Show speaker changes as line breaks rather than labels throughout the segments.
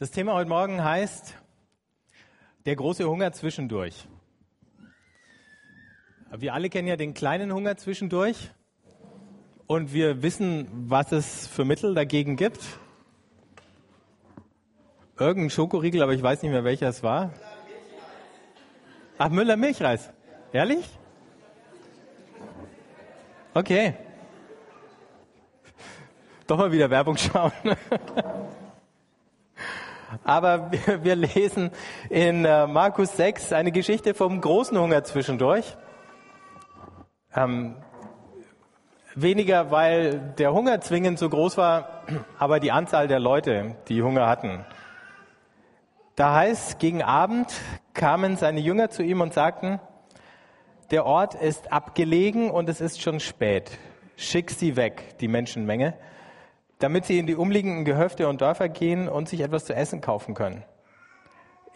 Das Thema heute Morgen heißt der große Hunger zwischendurch. Wir alle kennen ja den kleinen Hunger zwischendurch und wir wissen, was es für Mittel dagegen gibt. Irgendein Schokoriegel, aber ich weiß nicht mehr, welcher es war. Ach, Müller Milchreis. Ehrlich? Okay. Doch mal wieder Werbung schauen. Aber wir, lesen in äh, Markus 6 eine Geschichte vom großen Hunger zwischendurch. Ähm, weniger, weil der Hunger zwingend so groß war, aber die Anzahl der Leute, die Hunger hatten. Da heißt, gegen Abend kamen seine Jünger zu ihm und sagten, der Ort ist abgelegen und es ist schon spät. Schick sie weg, die Menschenmenge, damit sie in die umliegenden Gehöfte und Dörfer gehen und sich etwas zu essen kaufen können.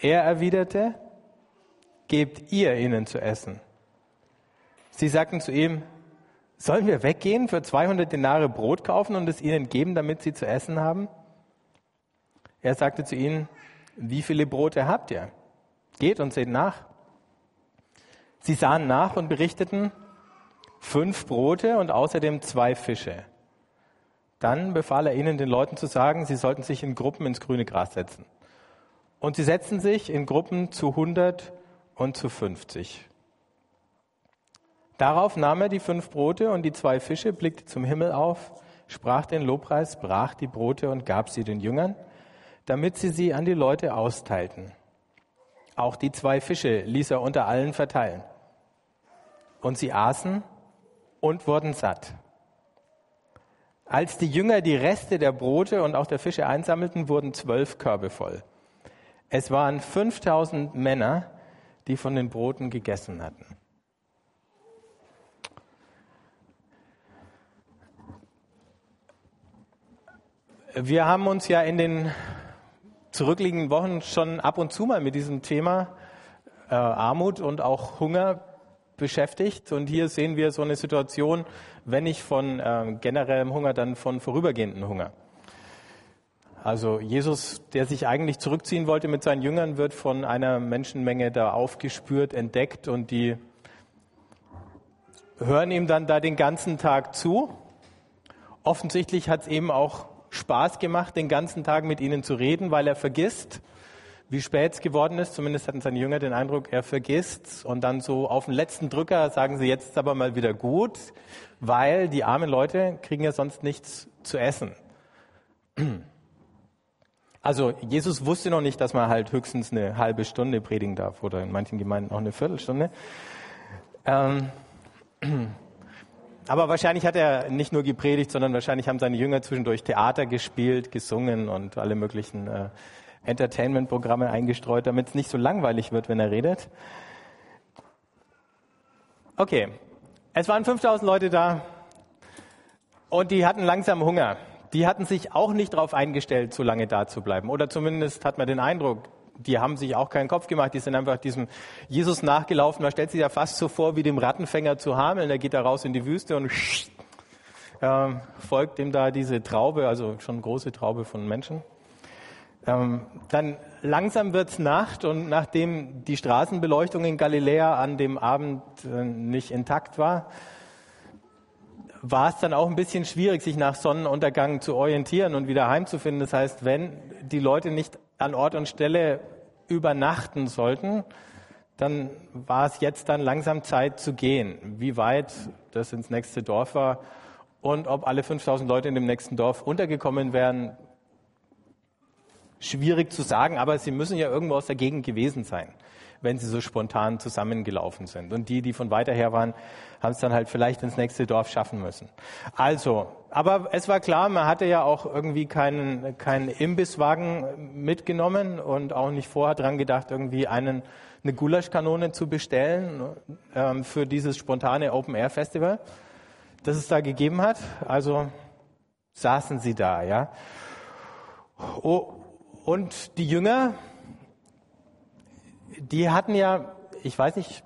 Er erwiderte, gebt ihr ihnen zu essen. Sie sagten zu ihm, sollen wir weggehen, für 200 Denare Brot kaufen und es ihnen geben, damit sie zu essen haben? Er sagte zu ihnen, wie viele Brote habt ihr? Geht und seht nach. Sie sahen nach und berichteten, fünf Brote und außerdem zwei Fische. Dann befahl er ihnen, den Leuten zu sagen, sie sollten sich in Gruppen ins grüne Gras setzen. Und sie setzten sich in Gruppen zu 100 und zu 50. Darauf nahm er die fünf Brote und die zwei Fische, blickte zum Himmel auf, sprach den Lobpreis, brach die Brote und gab sie den Jüngern, damit sie sie an die Leute austeilten. Auch die zwei Fische ließ er unter allen verteilen. Und sie aßen und wurden satt. Als die Jünger die Reste der Brote und auch der Fische einsammelten, wurden zwölf Körbe voll. Es waren 5000 Männer, die von den Broten gegessen hatten. Wir haben uns ja in den zurückliegenden Wochen schon ab und zu mal mit diesem Thema äh, Armut und auch Hunger beschäftigt. Und hier sehen wir so eine Situation, wenn nicht von äh, generellem Hunger, dann von vorübergehendem Hunger. Also Jesus, der sich eigentlich zurückziehen wollte mit seinen Jüngern, wird von einer Menschenmenge da aufgespürt, entdeckt und die hören ihm dann da den ganzen Tag zu. Offensichtlich hat es eben auch Spaß gemacht, den ganzen Tag mit ihnen zu reden, weil er vergisst, wie spät es geworden ist. Zumindest hatten seine Jünger den Eindruck, er vergisst. Und dann so auf den letzten Drücker sagen sie, jetzt ist aber mal wieder gut, weil die armen Leute kriegen ja sonst nichts zu essen. Also Jesus wusste noch nicht, dass man halt höchstens eine halbe Stunde predigen darf oder in manchen Gemeinden auch eine Viertelstunde. Ähm, aber wahrscheinlich hat er nicht nur gepredigt, sondern wahrscheinlich haben seine Jünger zwischendurch Theater gespielt, gesungen und alle möglichen äh, Entertainment-Programme eingestreut, damit es nicht so langweilig wird, wenn er redet. Okay, es waren 5000 Leute da und die hatten langsam Hunger. Die hatten sich auch nicht darauf eingestellt, so lange da zu bleiben. Oder zumindest hat man den Eindruck, die haben sich auch keinen Kopf gemacht, die sind einfach diesem Jesus nachgelaufen. Man stellt sich ja fast so vor wie dem Rattenfänger zu Hameln. Der geht da raus in die Wüste und äh, folgt ihm da diese Traube, also schon große Traube von Menschen. Ähm, dann langsam wird's Nacht und nachdem die Straßenbeleuchtung in Galiläa an dem Abend äh, nicht intakt war, war es dann auch ein bisschen schwierig, sich nach Sonnenuntergang zu orientieren und wieder heimzufinden. Das heißt, wenn die Leute nicht an Ort und Stelle übernachten sollten, dann war es jetzt dann langsam Zeit zu gehen. Wie weit das ins nächste Dorf war und ob alle 5000 Leute in dem nächsten Dorf untergekommen wären, schwierig zu sagen, aber sie müssen ja irgendwo aus der Gegend gewesen sein, wenn sie so spontan zusammengelaufen sind. Und die, die von weiter her waren, haben es dann halt vielleicht ins nächste Dorf schaffen müssen. Also, aber es war klar, man hatte ja auch irgendwie keinen, keinen Imbisswagen mitgenommen und auch nicht vorher dran gedacht, irgendwie einen, eine Gulaschkanone zu bestellen ähm, für dieses spontane Open-Air-Festival, das es da gegeben hat. Also saßen sie da, ja. Oh, und die Jünger, die hatten ja, ich weiß nicht,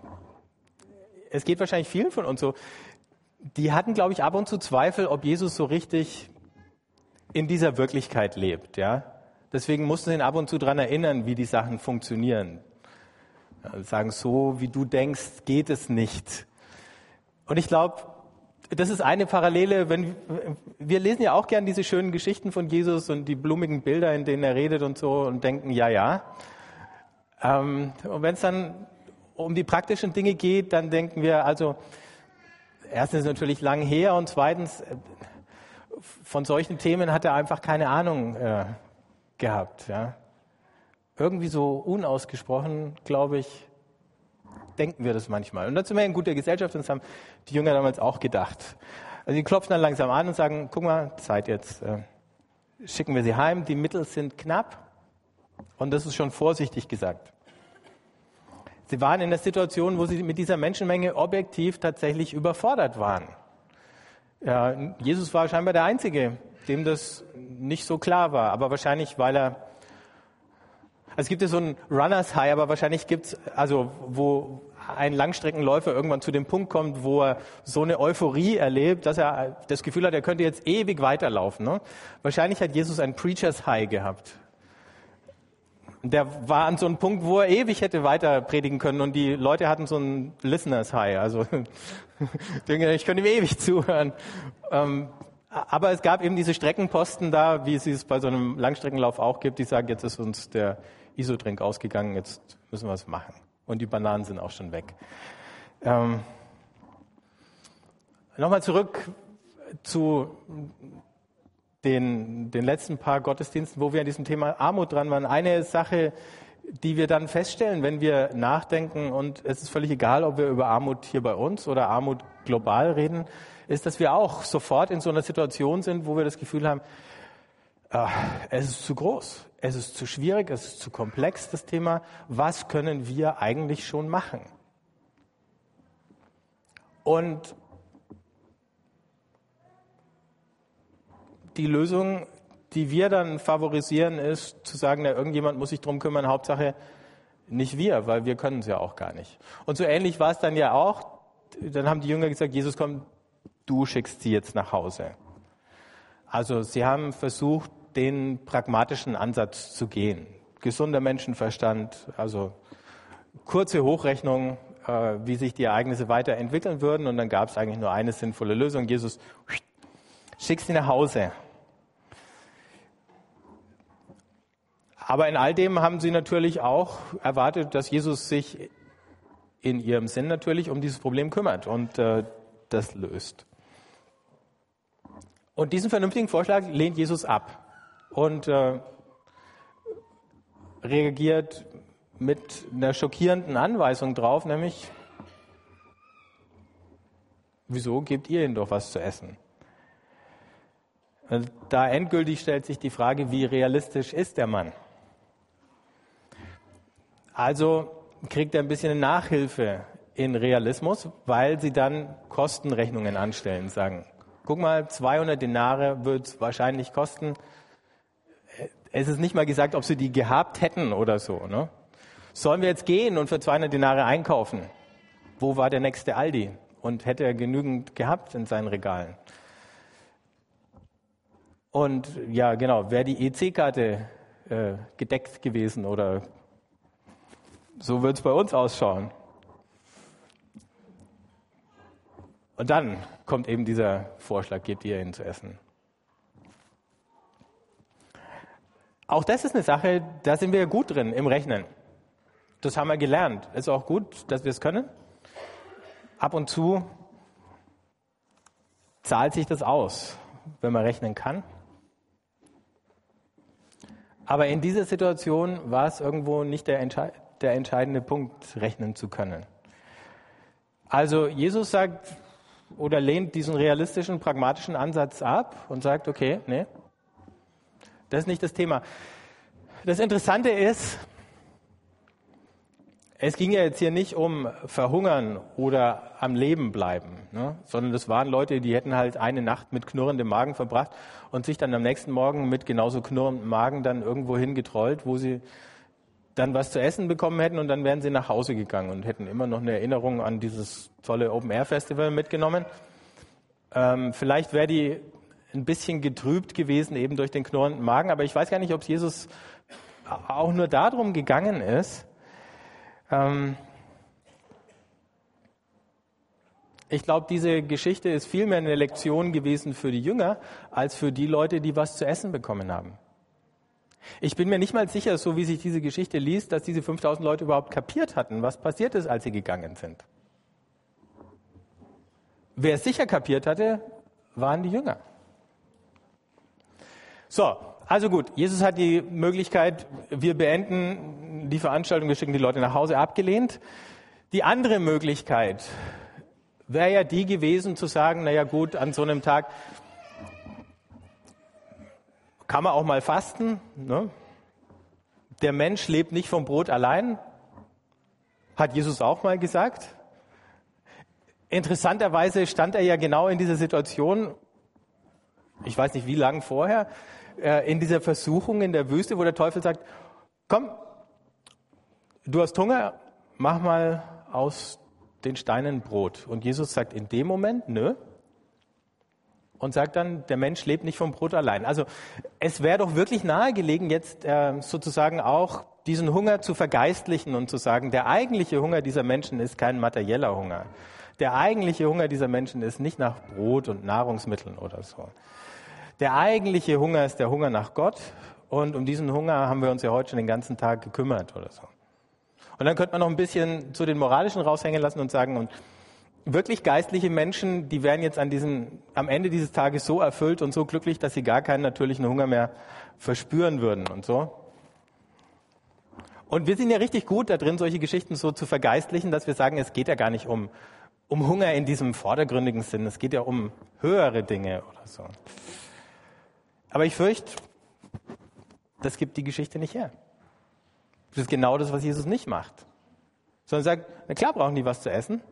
es geht wahrscheinlich vielen von uns so, die hatten, glaube ich, ab und zu Zweifel, ob Jesus so richtig in dieser Wirklichkeit lebt, ja. Deswegen mussten sie ihn ab und zu daran erinnern, wie die Sachen funktionieren. sagen, so wie du denkst, geht es nicht. Und ich glaube, das ist eine Parallele, wenn wir lesen ja auch gern diese schönen Geschichten von Jesus und die blumigen Bilder, in denen er redet und so und denken, ja, ja. Ähm, und wenn es dann um die praktischen Dinge geht, dann denken wir, also erstens natürlich lang her und zweitens von solchen Themen hat er einfach keine Ahnung äh, gehabt. Ja. Irgendwie so unausgesprochen, glaube ich, denken wir das manchmal. Und dazu mehr in guter Gesellschaft, und das haben die Jünger damals auch gedacht. Also die klopfen dann langsam an und sagen, guck mal, Zeit jetzt, äh, schicken wir sie heim, die Mittel sind knapp. Und das ist schon vorsichtig gesagt. Sie waren in der Situation, wo sie mit dieser Menschenmenge objektiv tatsächlich überfordert waren. Ja, Jesus war scheinbar der Einzige, dem das nicht so klar war, aber wahrscheinlich, weil er es gibt ja so ein Runners High, aber wahrscheinlich gibt es, also wo ein Langstreckenläufer irgendwann zu dem Punkt kommt, wo er so eine Euphorie erlebt, dass er das Gefühl hat, er könnte jetzt ewig weiterlaufen. Ne? Wahrscheinlich hat Jesus ein Preacher's High gehabt. Der war an so einem Punkt, wo er ewig hätte weiter predigen können und die Leute hatten so ein Listeners High. Also ich könnte ihm ewig zuhören. Ähm, aber es gab eben diese Streckenposten da, wie es es bei so einem Langstreckenlauf auch gibt, die sagen, jetzt ist uns der Isodrink ausgegangen, jetzt müssen wir es machen. Und die Bananen sind auch schon weg. Ähm, Nochmal zurück zu den, den letzten paar Gottesdiensten, wo wir an diesem Thema Armut dran waren. Eine Sache, die wir dann feststellen, wenn wir nachdenken, und es ist völlig egal, ob wir über Armut hier bei uns oder Armut global reden, ist, dass wir auch sofort in so einer Situation sind, wo wir das Gefühl haben, äh, es ist zu groß, es ist zu schwierig, es ist zu komplex, das Thema. Was können wir eigentlich schon machen? Und die Lösung, die wir dann favorisieren, ist zu sagen, na, irgendjemand muss sich drum kümmern, Hauptsache nicht wir, weil wir können es ja auch gar nicht. Und so ähnlich war es dann ja auch. Dann haben die Jünger gesagt, Jesus, komm, du schickst sie jetzt nach Hause. Also sie haben versucht, den pragmatischen Ansatz zu gehen. Gesunder Menschenverstand, also kurze Hochrechnung, äh, wie sich die Ereignisse weiterentwickeln würden. Und dann gab es eigentlich nur eine sinnvolle Lösung. Jesus, schick sie nach Hause. Aber in all dem haben sie natürlich auch erwartet, dass Jesus sich in ihrem Sinn natürlich um dieses Problem kümmert und äh, das löst. Und diesen vernünftigen Vorschlag lehnt Jesus ab und äh, reagiert mit einer schockierenden Anweisung drauf, nämlich, wieso gebt ihr ihnen doch was zu essen? Da endgültig stellt sich die Frage, wie realistisch ist der Mann? Also kriegt er ein bisschen Nachhilfe in Realismus, weil sie dann Kostenrechnungen anstellen, sagen, guck mal, 200 Denare wird es wahrscheinlich kosten. Es ist nicht mal gesagt, ob sie die gehabt hätten oder so. Ne? Sollen wir jetzt gehen und für 200 Denare einkaufen? Wo war der nächste Aldi? Und hätte er genügend gehabt in seinen Regalen? Und ja, genau, wäre die EC-Karte äh, gedeckt gewesen oder so wird es bei uns ausschauen. Und dann kommt eben dieser Vorschlag, gebt ihr ihnen zu essen. Auch das ist eine Sache, da sind wir gut drin im Rechnen. Das haben wir gelernt. Ist auch gut, dass wir es können. Ab und zu zahlt sich das aus, wenn man rechnen kann. Aber in dieser Situation war es irgendwo nicht der, Entschei der entscheidende Punkt, rechnen zu können. Also Jesus sagt, oder lehnt diesen realistischen, pragmatischen Ansatz ab und sagt, okay, nee, das ist nicht das Thema. Das Interessante ist, es ging ja jetzt hier nicht um Verhungern oder am Leben bleiben, ne? sondern das waren Leute, die hätten halt eine Nacht mit knurrendem Magen verbracht und sich dann am nächsten Morgen mit genauso knurrendem Magen dann irgendwo hingetrollt, wo sie dann was zu essen bekommen hätten und dann wären sie nach Hause gegangen und hätten immer noch eine Erinnerung an dieses tolle Open Air Festival mitgenommen. Ähm, vielleicht wäre die ein bisschen getrübt gewesen, eben durch den knurrenden Magen. Aber ich weiß gar nicht, ob es Jesus auch nur darum gegangen ist. Ähm ich glaube, diese Geschichte ist vielmehr eine Lektion gewesen für die Jünger, als für die Leute, die was zu essen bekommen haben. Ich bin mir nicht mal sicher, so wie sich diese Geschichte liest, dass diese 5000 Leute überhaupt kapiert hatten, was passiert ist, als sie gegangen sind. Wer es sicher kapiert hatte, waren die Jünger. So, also gut, Jesus hat die Möglichkeit, wir beenden die Veranstaltung, wir schicken die Leute nach Hause, abgelehnt. Die andere Möglichkeit wäre ja die gewesen, zu sagen, naja gut, an so einem Tag kann man auch mal fasten. Ne? Der Mensch lebt nicht vom Brot allein, hat Jesus auch mal gesagt. Interessanterweise stand er ja genau in dieser Situation, ich weiß nicht wie lange vorher, äh, in dieser Versuchung in der Wüste, wo der Teufel sagt, komm, du hast Hunger, mach mal aus den Steinen Brot. Und Jesus sagt in dem Moment, nö. Und sagt dann, der Mensch lebt nicht vom Brot allein. Also es wäre doch wirklich nahegelegen, jetzt äh, sozusagen auch diesen Hunger zu vergeistlichen und zu sagen, der eigentliche Hunger dieser Menschen ist kein materieller Hunger. Der eigentliche Hunger dieser Menschen ist nicht nach Brot und Nahrungsmitteln oder so. Der eigentliche Hunger ist der Hunger nach Gott und um diesen Hunger haben wir uns ja heute schon den ganzen Tag gekümmert oder so. Und dann könnte man noch ein bisschen zu den moralischen raushängen lassen und sagen, und wirklich geistliche Menschen, die werden jetzt an diesem, am Ende dieses Tages so erfüllt und so glücklich, dass sie gar keinen natürlichen Hunger mehr verspüren würden und so. Und wir sind ja richtig gut da drin, solche Geschichten so zu vergeistlichen, dass wir sagen, es geht ja gar nicht um um Hunger in diesem vordergründigen Sinn. Es geht ja um höhere Dinge oder so. Aber ich fürchte, das gibt die Geschichte nicht her. Das ist genau das, was Jesus nicht macht. Sondern sagt, na klar brauchen die was zu essen.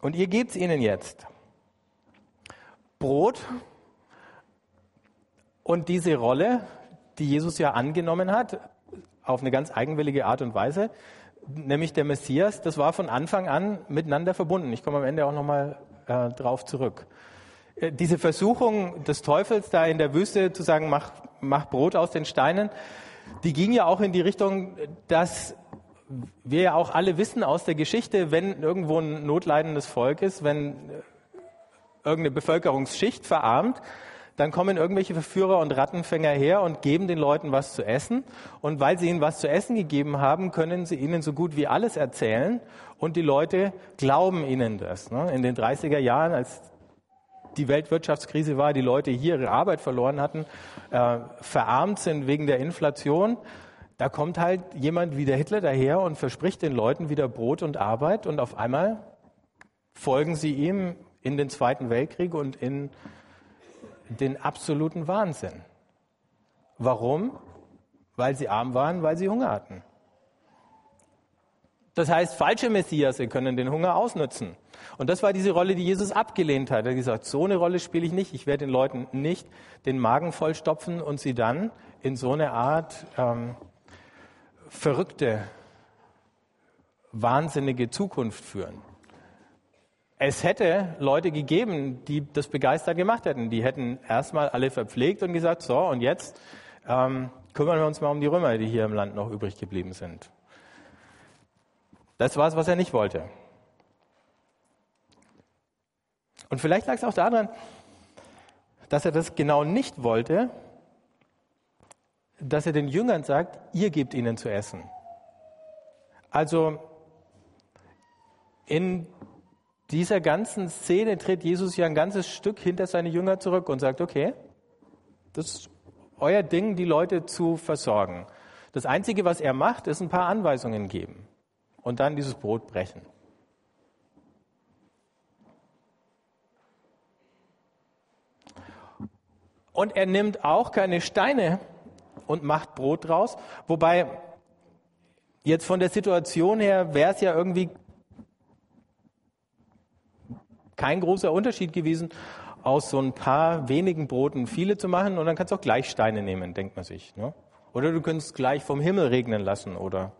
Und ihr gebt es ihnen jetzt. Brot und diese Rolle, die Jesus ja angenommen hat, auf eine ganz eigenwillige Art und Weise, nämlich der Messias, das war von Anfang an miteinander verbunden. Ich komme am Ende auch nochmal äh, drauf zurück. Äh, diese Versuchung des Teufels da in der Wüste zu sagen, mach, mach Brot aus den Steinen, die ging ja auch in die Richtung, dass wir ja auch alle wissen aus der Geschichte, wenn irgendwo ein notleidendes Volk ist, wenn äh, irgendeine Bevölkerungsschicht verarmt, dann kommen irgendwelche Verführer und Rattenfänger her und geben den Leuten was zu essen. Und weil sie ihnen was zu essen gegeben haben, können sie ihnen so gut wie alles erzählen. Und die Leute glauben ihnen das. Ne? In den 30er Jahren, als die Weltwirtschaftskrise war, die Leute hier ihre Arbeit verloren hatten, äh, verarmt sind wegen der Inflation, da kommt halt jemand wie der Hitler daher und verspricht den Leuten wieder Brot und Arbeit und auf einmal folgen sie ihm in den Zweiten Weltkrieg und in den absoluten Wahnsinn. Warum? Weil sie arm waren, weil sie Hunger hatten. Das heißt, falsche Messias können den Hunger ausnutzen. Und das war diese Rolle, die Jesus abgelehnt hat. Er hat gesagt, so eine Rolle spiele ich nicht. Ich werde den Leuten nicht den Magen vollstopfen und sie dann in so eine Art ähm, verrückte, wahnsinnige Zukunft führen. Es hätte Leute gegeben, die das begeistert gemacht hätten. Die hätten erstmal alle verpflegt und gesagt, so, und jetzt ähm, kümmern wir uns mal um die Römer, die hier im Land noch übrig geblieben sind. Das war es, was er nicht wollte. Und vielleicht lag es auch daran, dass er das genau nicht wollte, dass er den Jüngern sagt, ihr gebt ihnen zu essen. Also in dieser ganzen Szene tritt Jesus ja ein ganzes Stück hinter seine Jünger zurück und sagt, okay, das ist euer Ding, die Leute zu versorgen. Das Einzige, was er macht, ist ein paar Anweisungen geben und dann dieses Brot brechen. Und er nimmt auch keine Steine und macht Brot draus, wobei jetzt von der Situation her wäre es ja irgendwie kein großer Unterschied gewesen, aus so ein paar wenigen Broten viele zu machen und dann kannst du auch gleich Steine nehmen, denkt man sich. Ne? Oder du könntest gleich vom Himmel regnen lassen oder,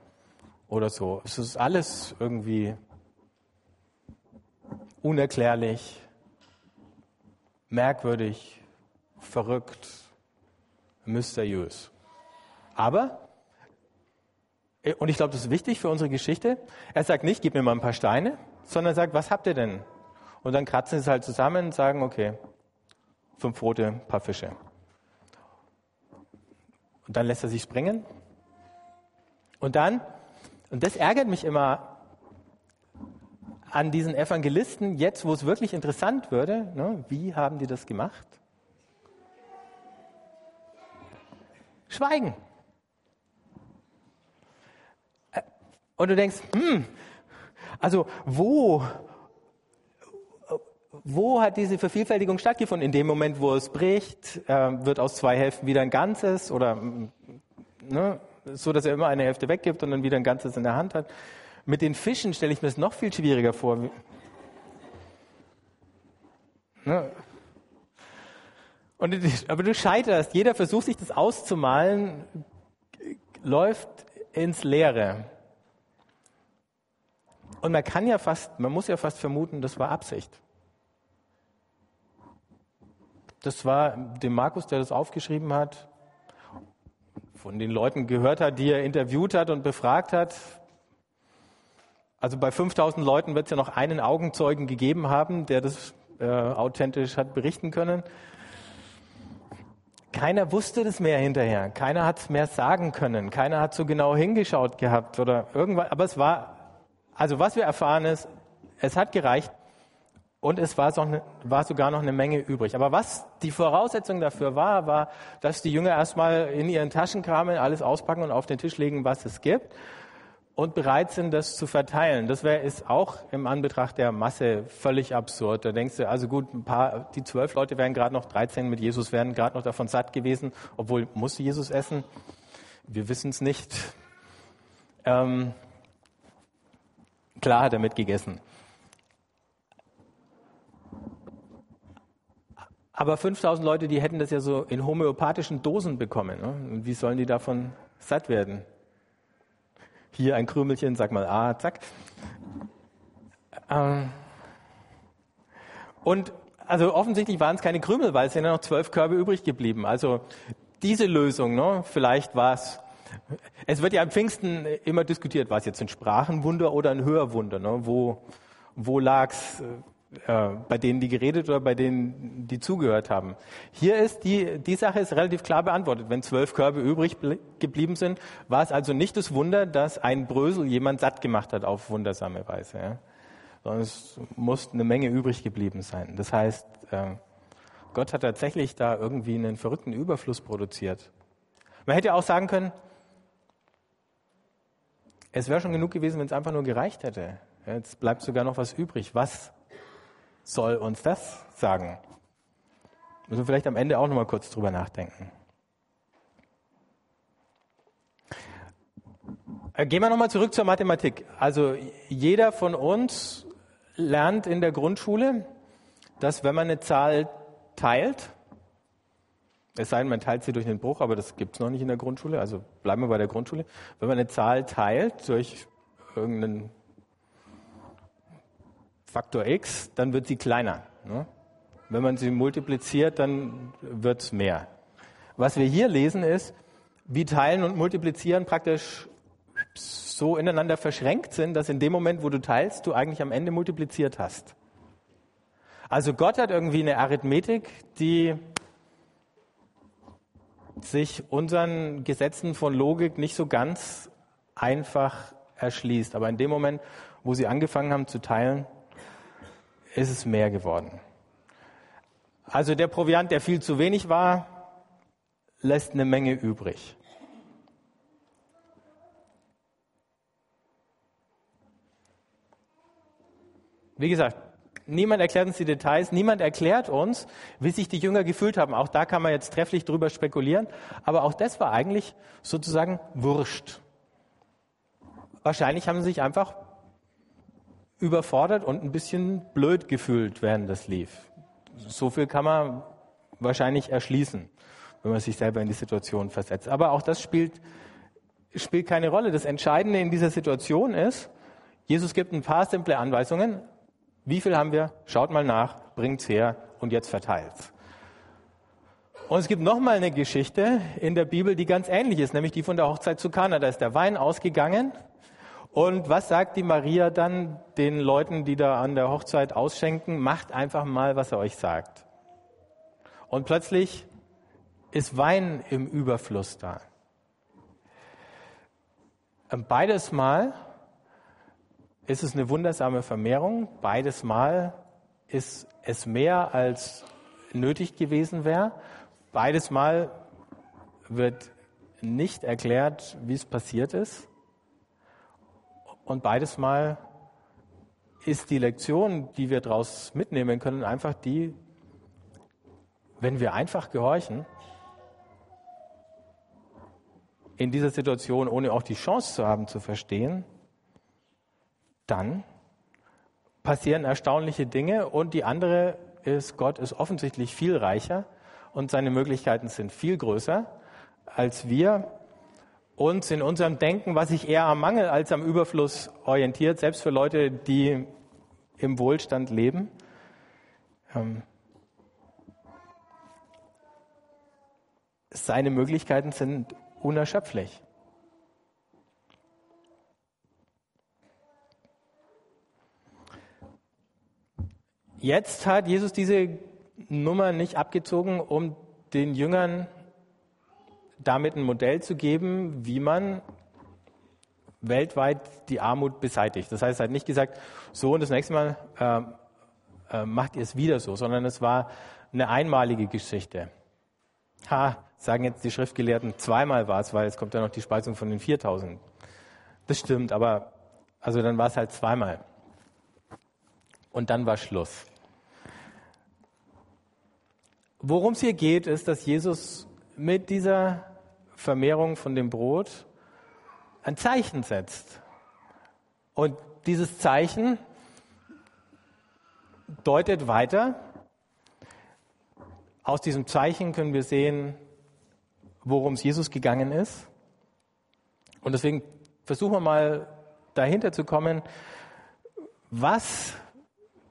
oder so. Es ist alles irgendwie unerklärlich, merkwürdig, verrückt, mysteriös. Aber, und ich glaube, das ist wichtig für unsere Geschichte, er sagt nicht, gib mir mal ein paar Steine, sondern er sagt, was habt ihr denn? Und dann kratzen sie es halt zusammen und sagen, okay, fünf Brote, ein paar Fische. Und dann lässt er sich springen. Und dann, und das ärgert mich immer an diesen Evangelisten, jetzt wo es wirklich interessant würde, ne, wie haben die das gemacht? Schweigen. Äh, und du denkst, hm, also wo, wo hat diese Vervielfältigung stattgefunden? In dem Moment, wo es bricht, äh, wird aus zwei Hälften wieder ein Ganzes oder ne, so, dass er immer eine Hälfte weggibt und dann wieder ein Ganzes in der Hand hat. Mit den Fischen stelle ich mir das noch viel schwieriger vor. Ne? Und, aber du scheiterst. Jeder Versuch, sich das auszumalen, läuft ins Leere. Und man kann ja fast, man muss ja fast vermuten, das war Absicht. Das war dem Markus, der das aufgeschrieben hat, von den Leuten gehört hat, die er interviewt hat und befragt hat. Also bei 5000 Leuten wird es ja noch einen Augenzeugen gegeben haben, der das äh, authentisch hat berichten können. Keiner wusste das mehr hinterher. Keiner hat es mehr sagen können. Keiner hat so genau hingeschaut gehabt oder irgendwas. Aber es war, also was wir erfahren ist, es hat gereicht und es war, so war sogar noch eine Menge übrig. Aber was die Voraussetzung dafür war, war, dass die Jünger erstmal in ihren Taschen kramen, alles auspacken und auf den Tisch legen, was es gibt und bereit sind, das zu verteilen. Das wäre ist auch im Anbetracht der Masse völlig absurd. Da denkst du, also gut, ein paar, die zwölf Leute wären gerade noch 13 mit Jesus, wären gerade noch davon satt gewesen, obwohl musste Jesus essen. Wir wissen es nicht. Ähm, klar hat er mitgegessen. Aber 5000 Leute, die hätten das ja so in homöopathischen Dosen bekommen. Ne? Und wie sollen die davon satt werden? Hier ein Krümelchen, sag mal ah, zack. Ähm und also offensichtlich waren es keine Krümel, weil es sind ja noch zwölf Körbe übrig geblieben. Also diese Lösung, ne, vielleicht war es. Es wird ja am Pfingsten immer diskutiert, war es jetzt ein Sprachenwunder oder ein Hörwunder? Ne? Wo, wo lag's? Äh, bei denen, die geredet oder bei denen, die zugehört haben. Hier ist die, die Sache ist relativ klar beantwortet. Wenn zwölf Körbe übrig geblieben sind, war es also nicht das Wunder, dass ein Brösel jemand satt gemacht hat auf wundersame Weise. Ja? Sondern es muss eine Menge übrig geblieben sein. Das heißt, äh, Gott hat tatsächlich da irgendwie einen verrückten Überfluss produziert. Man hätte auch sagen können, es wäre schon genug gewesen, wenn es einfach nur gereicht hätte. Jetzt bleibt sogar noch was übrig. Was soll uns das sagen? Müssen wir vielleicht am Ende auch noch mal kurz drüber nachdenken. Äh, gehen wir nochmal zurück zur Mathematik. Also jeder von uns lernt in der Grundschule, dass wenn man eine Zahl teilt, es sei denn, man teilt sie durch einen Bruch, aber das gibt es noch nicht in der Grundschule, also bleiben wir bei der Grundschule. Wenn man eine Zahl teilt durch irgendeinen Faktor x, dann wird sie kleiner. Ne? Wenn man sie multipliziert, dann wird es mehr. Was wir hier lesen ist, wie Teilen und Multiplizieren praktisch so ineinander verschränkt sind, dass in dem Moment, wo du teilst, du eigentlich am Ende multipliziert hast. Also Gott hat irgendwie eine Arithmetik, die sich unseren Gesetzen von Logik nicht so ganz einfach erschließt. Aber in dem Moment, wo sie angefangen haben zu teilen, ist es mehr geworden. Also der Proviant, der viel zu wenig war, lässt eine Menge übrig. Wie gesagt, niemand erklärt uns die Details, niemand erklärt uns, wie sich die Jünger gefühlt haben. Auch da kann man jetzt trefflich drüber spekulieren, aber auch das war eigentlich sozusagen wurscht. Wahrscheinlich haben sie sich einfach überfordert und ein bisschen blöd gefühlt, während das lief. So viel kann man wahrscheinlich erschließen, wenn man sich selber in die Situation versetzt. Aber auch das spielt, spielt keine Rolle. Das Entscheidende in dieser Situation ist, Jesus gibt ein paar simple Anweisungen. Wie viel haben wir? Schaut mal nach, bringt's her und jetzt verteilt. Und es gibt nochmal eine Geschichte in der Bibel, die ganz ähnlich ist, nämlich die von der Hochzeit zu Kana. Da ist der Wein ausgegangen. Und was sagt die Maria dann den Leuten, die da an der Hochzeit ausschenken? Macht einfach mal, was er euch sagt. Und plötzlich ist Wein im Überfluss da. Beides Mal ist es eine wundersame Vermehrung. Beides Mal ist es mehr als nötig gewesen wäre. Beides Mal wird nicht erklärt, wie es passiert ist. Und beides Mal ist die Lektion, die wir daraus mitnehmen können, einfach die, wenn wir einfach gehorchen, in dieser Situation, ohne auch die Chance zu haben zu verstehen, dann passieren erstaunliche Dinge und die andere ist, Gott ist offensichtlich viel reicher und seine Möglichkeiten sind viel größer als wir uns in unserem Denken, was sich eher am Mangel als am Überfluss orientiert, selbst für Leute, die im Wohlstand leben. Ähm, seine Möglichkeiten sind unerschöpflich. Jetzt hat Jesus diese Nummer nicht abgezogen, um den Jüngern damit ein Modell zu geben, wie man weltweit die Armut beseitigt. Das heißt, er hat nicht gesagt, so und das nächste Mal äh, äh, macht ihr es wieder so, sondern es war eine einmalige Geschichte. Ha, sagen jetzt die Schriftgelehrten, zweimal war es, weil es kommt ja noch die Speisung von den 4000. Das stimmt, aber also dann war es halt zweimal. Und dann war Schluss. Worum es hier geht, ist, dass Jesus mit dieser Vermehrung von dem Brot ein Zeichen setzt. Und dieses Zeichen deutet weiter. Aus diesem Zeichen können wir sehen, worum es Jesus gegangen ist. Und deswegen versuchen wir mal dahinter zu kommen, was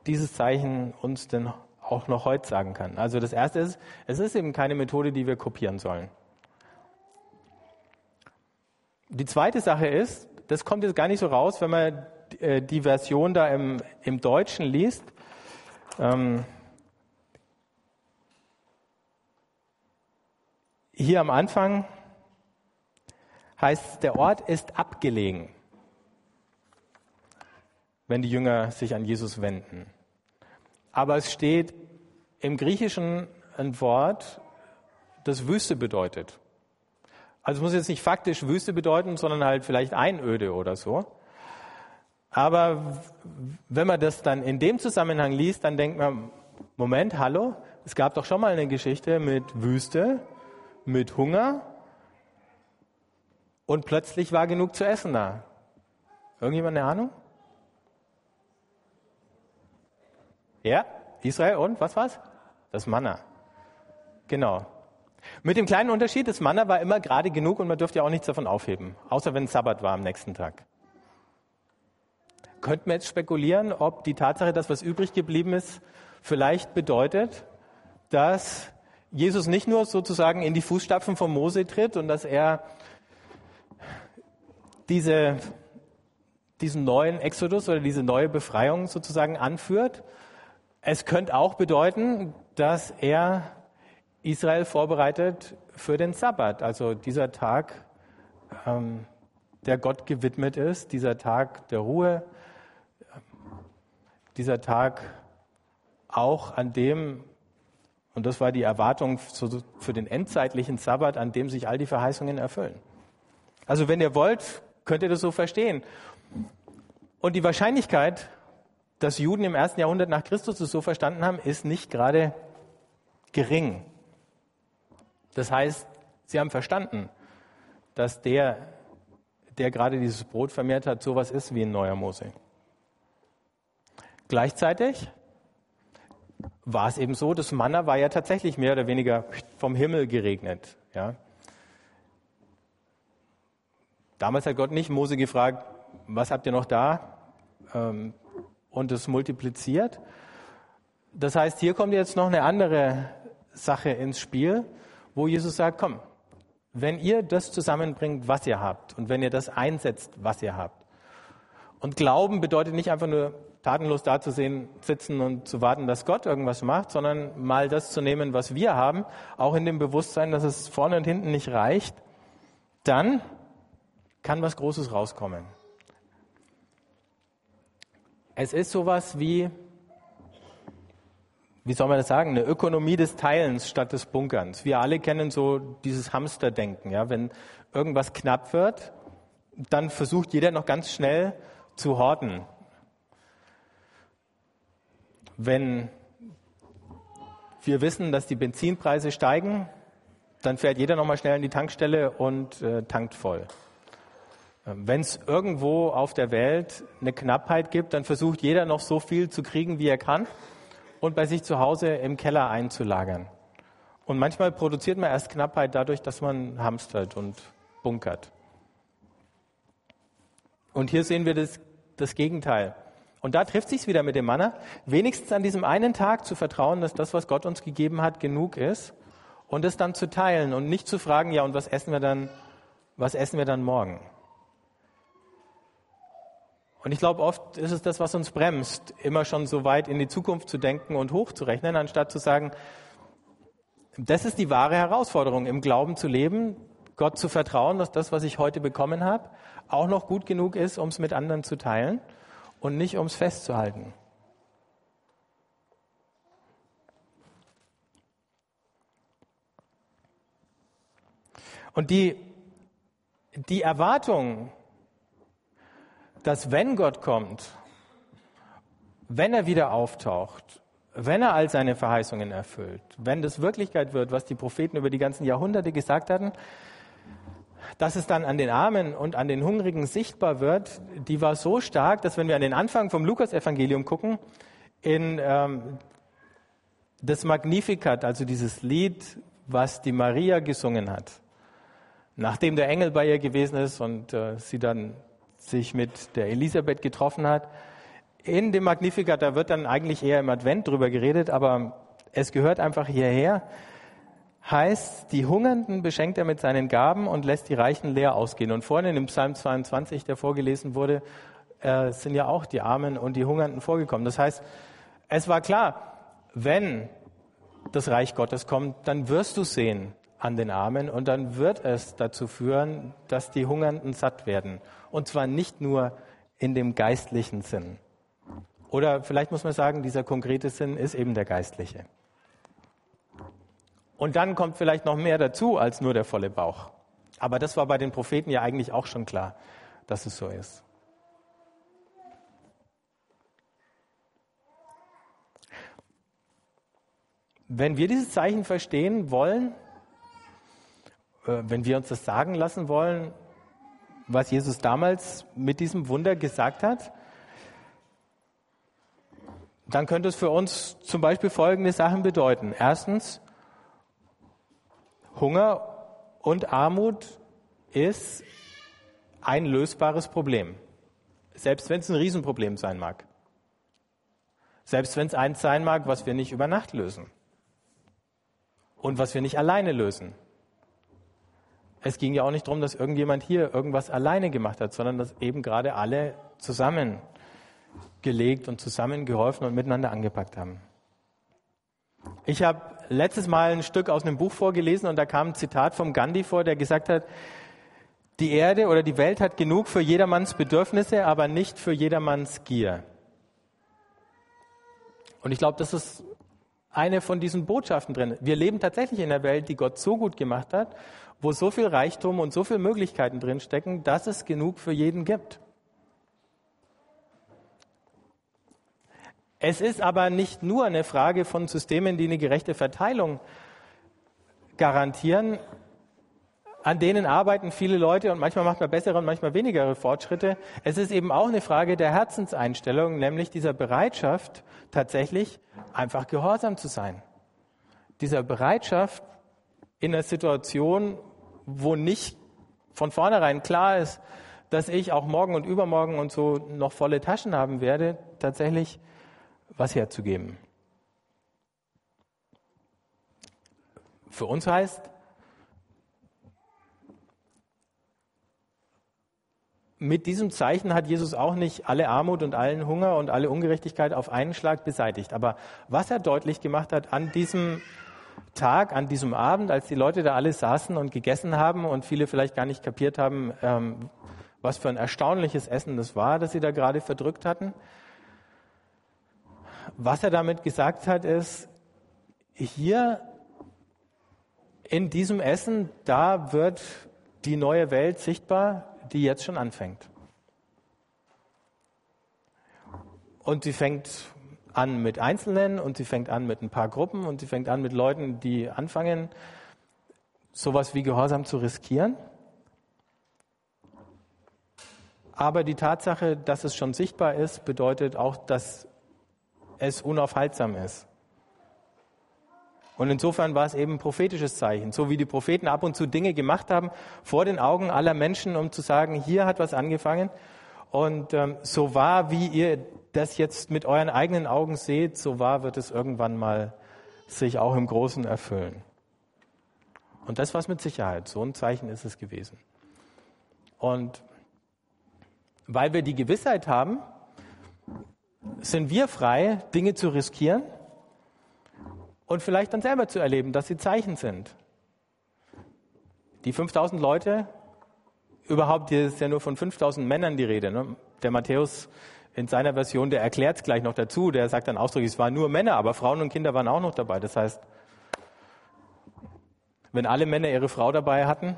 dieses Zeichen uns denn auch noch heute sagen kann. Also das Erste ist, es ist eben keine Methode, die wir kopieren sollen. Die zweite Sache ist, das kommt jetzt gar nicht so raus, wenn man äh, die Version da im, im Deutschen liest. Ähm, hier am Anfang heißt, der Ort ist abgelegen, wenn die Jünger sich an Jesus wenden. Aber es steht im Griechischen ein Wort, das Wüste bedeutet. Also es muss jetzt nicht faktisch Wüste bedeuten, sondern halt vielleicht Einöde oder so. Aber wenn man das dann in dem Zusammenhang liest, dann denkt man, Moment, hallo, es gab doch schon mal eine Geschichte mit Wüste, mit Hunger und plötzlich war genug zu essen da. Irgendjemand eine Ahnung? Ja, Israel und was war's? Das Manna. Genau. Mit dem kleinen Unterschied, das Manna war immer gerade genug und man durfte ja auch nichts davon aufheben, außer wenn es Sabbat war am nächsten Tag. Könnten wir jetzt spekulieren, ob die Tatsache, dass was übrig geblieben ist, vielleicht bedeutet, dass Jesus nicht nur sozusagen in die Fußstapfen von Mose tritt und dass er diese, diesen neuen Exodus oder diese neue Befreiung sozusagen anführt, es könnte auch bedeuten, dass er Israel vorbereitet für den Sabbat, also dieser Tag, ähm, der Gott gewidmet ist, dieser Tag der Ruhe, dieser Tag auch an dem, und das war die Erwartung für den endzeitlichen Sabbat, an dem sich all die Verheißungen erfüllen. Also wenn ihr wollt, könnt ihr das so verstehen. Und die Wahrscheinlichkeit, dass Juden im ersten Jahrhundert nach Christus es so verstanden haben, ist nicht gerade gering. Das heißt, sie haben verstanden, dass der, der gerade dieses Brot vermehrt hat, sowas ist wie ein neuer Mose. Gleichzeitig war es eben so, das Manna war ja tatsächlich mehr oder weniger vom Himmel geregnet. Ja. Damals hat Gott nicht Mose gefragt, was habt ihr noch da? Ähm, und es multipliziert, Das heißt, hier kommt jetzt noch eine andere Sache ins Spiel, wo Jesus sagt, komm, wenn ihr das zusammenbringt, was ihr habt, und wenn ihr das einsetzt, was ihr habt. Und Glauben bedeutet nicht einfach nur tatenlos dazusehen, sitzen und zu warten, dass Gott irgendwas macht, sondern mal das zu nehmen, was wir haben, auch in dem Bewusstsein, dass es vorne und hinten nicht reicht, dann kann was Großes rauskommen. Es ist sowas wie, wie soll man das sagen, eine Ökonomie des Teilens statt des Bunkerns. Wir alle kennen so dieses Hamsterdenken. Ja? Wenn irgendwas knapp wird, dann versucht jeder noch ganz schnell zu horten. Wenn wir wissen, dass die Benzinpreise steigen, dann fährt jeder noch mal schnell in die Tankstelle und äh, tankt voll. Ähm, Wenn es irgendwo auf der Welt eine Knappheit gibt, dann versucht jeder noch so viel zu kriegen, wie er kann und bei sich zu Hause im Keller einzulagern. Und manchmal produziert man erst Knappheit dadurch, dass man hamstert und bunkert. Und hier sehen wir das, das Gegenteil. Und da trifft sich's wieder mit dem Manna, wenigstens an diesem einen Tag zu vertrauen, dass das, was Gott uns gegeben hat, genug ist und es dann zu teilen und nicht zu fragen, ja, und was essen wir dann, was essen wir dann morgen? Und ich glaube, oft ist es das, was uns bremst, immer schon so weit in die Zukunft zu denken und hochzurechnen, anstatt zu sagen, das ist die wahre Herausforderung, im Glauben zu leben, Gott zu vertrauen, dass das, was ich heute bekommen habe, auch noch gut genug ist, um es mit anderen zu teilen und nicht um es festzuhalten. Und die, die Erwartung, dass wenn Gott kommt, wenn er wieder auftaucht, wenn er all seine Verheißungen erfüllt, wenn das Wirklichkeit wird, was die Propheten über die ganzen Jahrhunderte gesagt hatten, dass es dann an den Armen und an den Hungrigen sichtbar wird, die war so stark, dass wenn wir an den Anfang vom Lukas-Evangelium gucken, in ähm, das Magnificat, also dieses Lied, was die Maria gesungen hat, nachdem der Engel bei ihr gewesen ist und äh, sie dann sich mit der Elisabeth getroffen hat. In dem Magnificat, da wird dann eigentlich eher im Advent drüber geredet, aber es gehört einfach hierher. Heißt, die Hungernden beschenkt er mit seinen Gaben und lässt die Reichen leer ausgehen. Und vorhin im Psalm 22, der vorgelesen wurde, äh, sind ja auch die Armen und die Hungernden vorgekommen. Das heißt, es war klar, wenn das Reich Gottes kommt, dann wirst du sehen an den Armen und dann wird es dazu führen, dass die Hungernden satt werden. Und zwar nicht nur in dem geistlichen Sinn. Oder vielleicht muss man sagen, dieser konkrete Sinn ist eben der geistliche. Und dann kommt vielleicht noch mehr dazu als nur der volle Bauch. Aber das war bei den Propheten ja eigentlich auch schon klar, dass es so ist. Wenn wir dieses Zeichen verstehen wollen, wenn wir uns das sagen lassen wollen, was Jesus damals mit diesem Wunder gesagt hat, dann könnte es für uns zum Beispiel folgende Sachen bedeuten. Erstens, Hunger und Armut ist ein lösbares Problem. Selbst wenn es ein Riesenproblem sein mag. Selbst wenn es eins sein mag, was wir nicht über Nacht lösen. Und was wir nicht alleine lösen. Es ging ja auch nicht darum, dass irgendjemand hier irgendwas alleine gemacht hat, sondern dass eben gerade alle zusammengelegt und zusammengeholfen und miteinander angepackt haben. Ich habe letztes Mal ein Stück aus einem Buch vorgelesen und da kam ein Zitat vom Gandhi vor, der gesagt hat, die Erde oder die Welt hat genug für jedermanns Bedürfnisse, aber nicht für jedermanns Gier. Und ich glaube, das ist eine von diesen Botschaften drin. Wir leben tatsächlich in einer Welt, die Gott so gut gemacht hat wo so viel Reichtum und so viele Möglichkeiten drinstecken, dass es genug für jeden gibt. Es ist aber nicht nur eine Frage von Systemen, die eine gerechte Verteilung garantieren. An denen arbeiten viele Leute und manchmal macht man bessere und manchmal weniger Fortschritte. Es ist eben auch eine Frage der Herzenseinstellung, nämlich dieser Bereitschaft, tatsächlich einfach gehorsam zu sein. Dieser Bereitschaft, in einer Situation, wo nicht von vornherein klar ist, dass ich auch morgen und übermorgen und so noch volle Taschen haben werde, tatsächlich was herzugeben. Für uns heißt, mit diesem Zeichen hat Jesus auch nicht alle Armut und allen Hunger und alle Ungerechtigkeit auf einen Schlag beseitigt. Aber was er deutlich gemacht hat an diesem Tag, an diesem Abend, als die Leute da alle saßen und gegessen haben und viele vielleicht gar nicht kapiert haben, ähm, was für ein erstaunliches Essen das war, das sie da gerade verdrückt hatten. Was er damit gesagt hat, ist, hier in diesem Essen, da wird die neue Welt sichtbar, die jetzt schon anfängt. Und sie fängt an mit Einzelnen und sie fängt an mit ein paar Gruppen und sie fängt an mit Leuten, die anfangen, sowas wie Gehorsam zu riskieren. Aber die Tatsache, dass es schon sichtbar ist, bedeutet auch, dass es unaufhaltsam ist. Und insofern war es eben ein prophetisches Zeichen, so wie die Propheten ab und zu Dinge gemacht haben vor den Augen aller Menschen, um zu sagen, hier hat was angefangen. Und ähm, so wahr, wie ihr das jetzt mit euren eigenen Augen seht, so wahr wird es irgendwann mal sich auch im Großen erfüllen. Und das war es mit Sicherheit. So ein Zeichen ist es gewesen. Und weil wir die Gewissheit haben, sind wir frei, Dinge zu riskieren und vielleicht dann selber zu erleben, dass sie Zeichen sind. Die 5000 Leute, überhaupt, hier ist ja nur von 5000 Männern die Rede. Ne? Der Matthäus in seiner Version, der erklärt es gleich noch dazu, der sagt dann ausdrücklich, es waren nur Männer, aber Frauen und Kinder waren auch noch dabei. Das heißt, wenn alle Männer ihre Frau dabei hatten,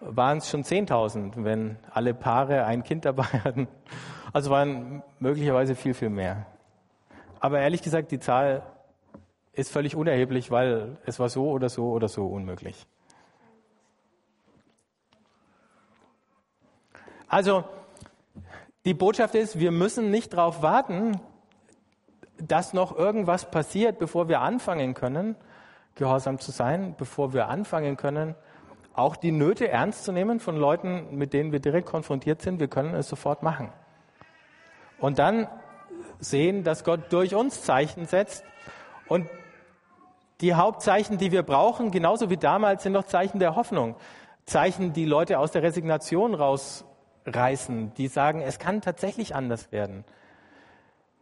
waren es schon 10.000, wenn alle Paare ein Kind dabei hatten. Also waren möglicherweise viel, viel mehr. Aber ehrlich gesagt, die Zahl ist völlig unerheblich, weil es war so oder so oder so unmöglich. Also, die Botschaft ist, wir müssen nicht darauf warten, dass noch irgendwas passiert, bevor wir anfangen können, gehorsam zu sein, bevor wir anfangen können, auch die Nöte ernst zu nehmen von Leuten, mit denen wir direkt konfrontiert sind. Wir können es sofort machen. Und dann sehen, dass Gott durch uns Zeichen setzt und die Hauptzeichen, die wir brauchen, genauso wie damals, sind doch Zeichen der Hoffnung. Zeichen, die Leute aus der Resignation rausreißen, die sagen, es kann tatsächlich anders werden.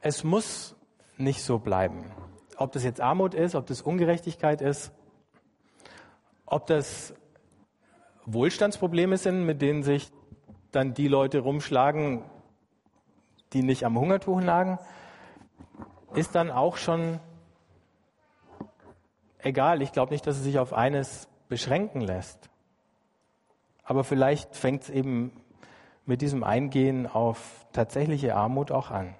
Es muss nicht so bleiben. Ob das jetzt Armut ist, ob das Ungerechtigkeit ist, ob das Wohlstandsprobleme sind, mit denen sich dann die Leute rumschlagen, die nicht am Hungertuch nagen, ist dann auch schon egal, ich glaube nicht, dass es sich auf eines beschränken lässt. Aber vielleicht fängt es eben mit diesem Eingehen auf tatsächliche Armut auch an.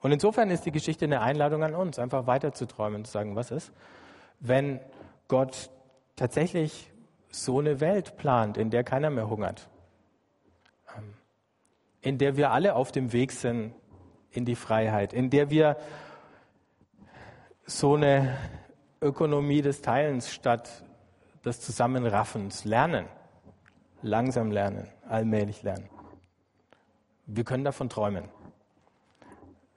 Und insofern ist die Geschichte eine Einladung an uns, einfach weiterzuträumen und zu sagen, was ist, wenn Gott tatsächlich so eine Welt plant, in der keiner mehr hungert, ähm, in der wir alle auf dem Weg sind in die Freiheit, in der wir so eine Ökonomie des Teilens statt des Zusammenraffens lernen. Langsam lernen, allmählich lernen. Wir können davon träumen.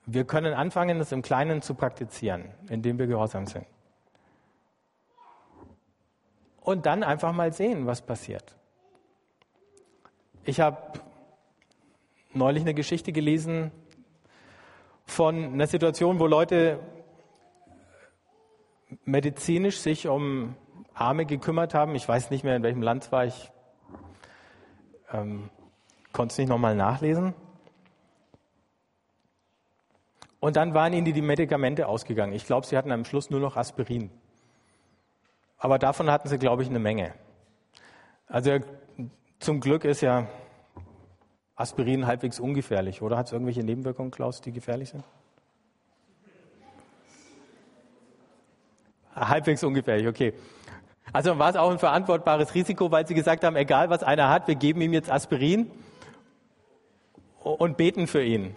Wir können anfangen, das im Kleinen zu praktizieren, indem wir gehorsam sind. Und dann einfach mal sehen, was passiert. Ich habe neulich eine Geschichte gelesen von einer Situation, wo Leute medizinisch sich um Arme gekümmert haben. Ich weiß nicht mehr, in welchem Land es war. Ich ähm, konnte es nicht nochmal nachlesen. Und dann waren ihnen die Medikamente ausgegangen. Ich glaube, sie hatten am Schluss nur noch Aspirin. Aber davon hatten sie, glaube ich, eine Menge. Also zum Glück ist ja Aspirin halbwegs ungefährlich, oder? Hat es irgendwelche Nebenwirkungen, Klaus, die gefährlich sind? Halbwegs ungefährlich, okay. Also war es auch ein verantwortbares Risiko, weil sie gesagt haben, egal was einer hat, wir geben ihm jetzt Aspirin und beten für ihn.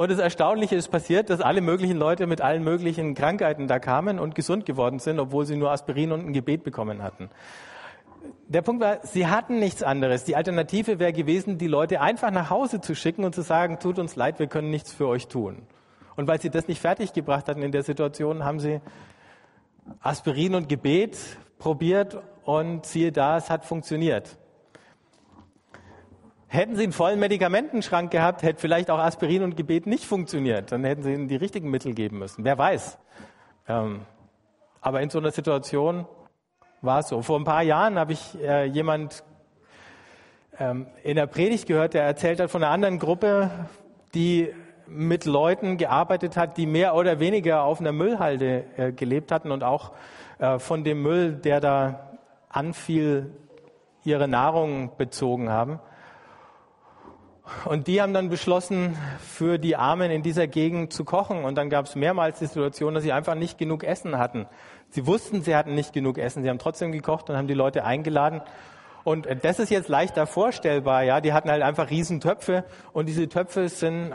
Und das Erstaunliche ist passiert, dass alle möglichen Leute mit allen möglichen Krankheiten da kamen und gesund geworden sind, obwohl sie nur Aspirin und ein Gebet bekommen hatten. Der Punkt war, sie hatten nichts anderes. Die Alternative wäre gewesen, die Leute einfach nach Hause zu schicken und zu sagen, tut uns leid, wir können nichts für euch tun. Und weil sie das nicht fertiggebracht hatten in der Situation, haben sie Aspirin und Gebet probiert und siehe da, es hat funktioniert. Hätten sie einen vollen Medikamentenschrank gehabt, hätte vielleicht auch Aspirin und Gebet nicht funktioniert. Dann hätten sie ihnen die richtigen Mittel geben müssen. Wer weiß. Ähm, aber in so einer Situation war es so. Vor ein paar Jahren habe ich äh, jemand ähm, in der Predigt gehört, der erzählt hat von einer anderen Gruppe, die mit Leuten gearbeitet hat, die mehr oder weniger auf einer Müllhalde äh, gelebt hatten und auch äh, von dem Müll, der da anfiel, ihre Nahrung bezogen haben. Und die haben dann beschlossen, für die Armen in dieser Gegend zu kochen. Und dann gab es mehrmals die Situation, dass sie einfach nicht genug Essen hatten. Sie wussten, sie hatten nicht genug Essen. Sie haben trotzdem gekocht und haben die Leute eingeladen. Und das ist jetzt leichter vorstellbar, ja. Die hatten halt einfach Riesentöpfe und diese Töpfe sind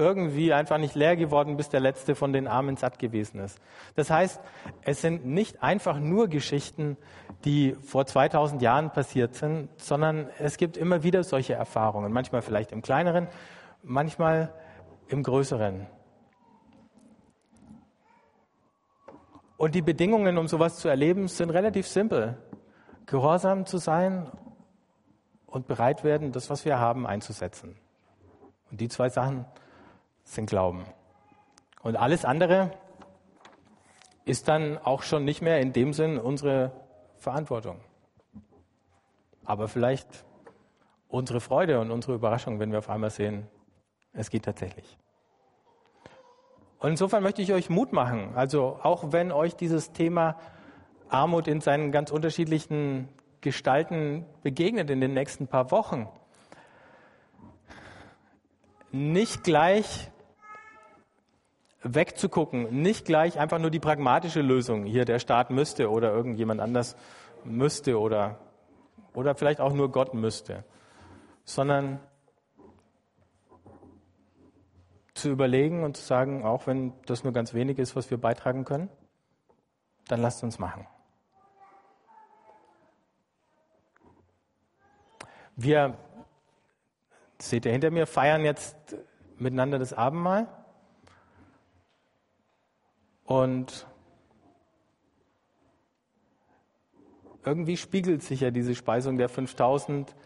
irgendwie einfach nicht leer geworden, bis der letzte von den Armen satt gewesen ist. Das heißt, es sind nicht einfach nur Geschichten, die vor 2000 Jahren passiert sind, sondern es gibt immer wieder solche Erfahrungen. Manchmal vielleicht im kleineren, manchmal im größeren. Und die Bedingungen, um sowas zu erleben, sind relativ simpel. Gehorsam zu sein und bereit werden, das, was wir haben, einzusetzen. Und die zwei Sachen sind Glauben. Und alles andere ist dann auch schon nicht mehr in dem Sinn unsere Verantwortung. Aber vielleicht unsere Freude und unsere Überraschung, wenn wir auf einmal sehen, es geht tatsächlich. Und insofern möchte ich euch Mut machen. Also auch wenn euch dieses Thema Armut in seinen ganz unterschiedlichen Gestalten begegnet in den nächsten paar Wochen, nicht gleich wegzugucken, nicht gleich einfach nur die pragmatische Lösung, hier der Staat müsste oder irgendjemand anders müsste oder, oder vielleicht auch nur Gott müsste, sondern zu überlegen und zu sagen, auch wenn das nur ganz wenig ist, was wir beitragen können, dann lasst uns machen. Wir, seht ihr hinter mir, feiern jetzt miteinander das Abendmahl. Und irgendwie spiegelt sich ja diese Speisung der 5000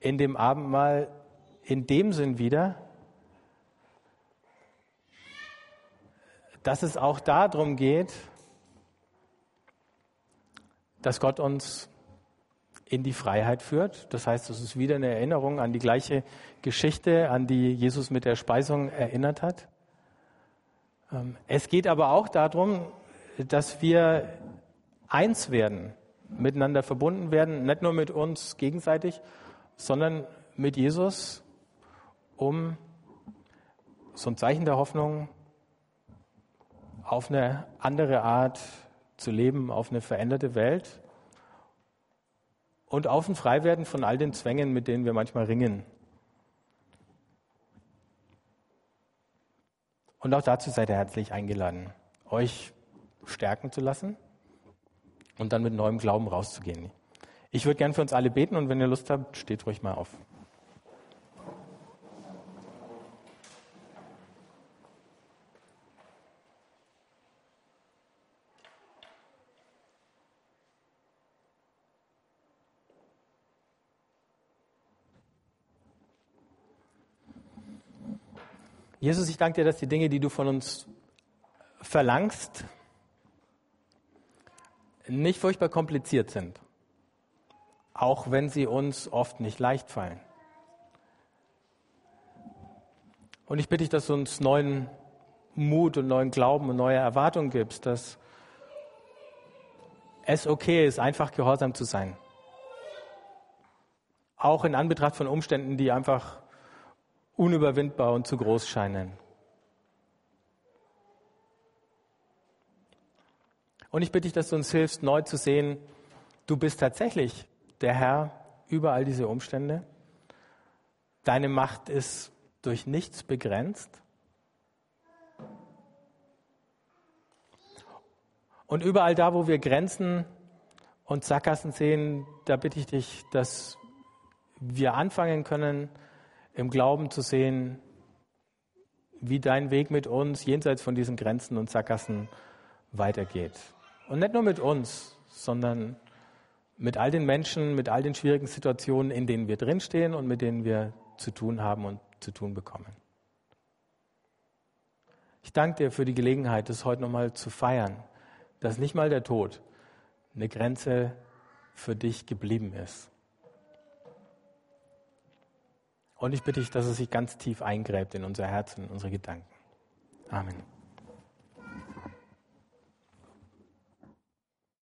in dem Abendmahl in dem Sinn wieder, dass es auch darum geht, dass Gott uns in die Freiheit führt. Das heißt, es ist wieder eine Erinnerung an die gleiche Geschichte, an die Jesus mit der Speisung erinnert hat. Ähm, es geht aber auch darum, dass wir eins werden, miteinander verbunden werden, nicht nur mit uns gegenseitig, sondern mit Jesus, um so ein Zeichen der Hoffnung auf eine andere Art zu leben, auf eine veränderte Welt und auf ein Freiwerden von all den Zwängen, mit denen wir manchmal ringen. Und auch dazu seid ihr herzlich eingeladen, euch stärken zu lassen und dann mit neuem Glauben rauszugehen. Ich würde gern für uns alle beten und wenn ihr Lust habt, steht ruhig mal auf. Jesus, ich danke dir, dass die Dinge, die du von uns verlangst, nicht furchtbar kompliziert sind, auch wenn sie uns oft nicht leicht fallen. Und ich bitte dich, dass du uns neuen Mut und neuen Glauben und neue Erwartungen gibst, dass es okay ist, einfach gehorsam zu sein. Auch in Anbetracht von Umständen, die einfach unüberwindbar und zu groß scheinen. Und ich bitte dich, dass du uns hilfst, neu zu sehen, du bist tatsächlich der Herr über all diese Umstände. Deine Macht ist durch nichts begrenzt. Und überall da, wo wir Grenzen und Sackgassen sehen, da bitte ich dich, dass wir anfangen können, im Glauben zu sehen, wie dein Weg mit uns jenseits von diesen Grenzen und Sackgassen weitergeht. Und nicht nur mit uns, sondern mit all den Menschen, mit all den schwierigen Situationen, in denen wir drinstehen und mit denen wir zu tun haben und zu tun bekommen. Ich danke dir für die Gelegenheit, das heute nochmal zu feiern, dass nicht mal der Tod eine Grenze für dich geblieben ist. Und ich bitte dich, dass es sich ganz tief eingräbt in unser Herz und in unsere Gedanken. Amen.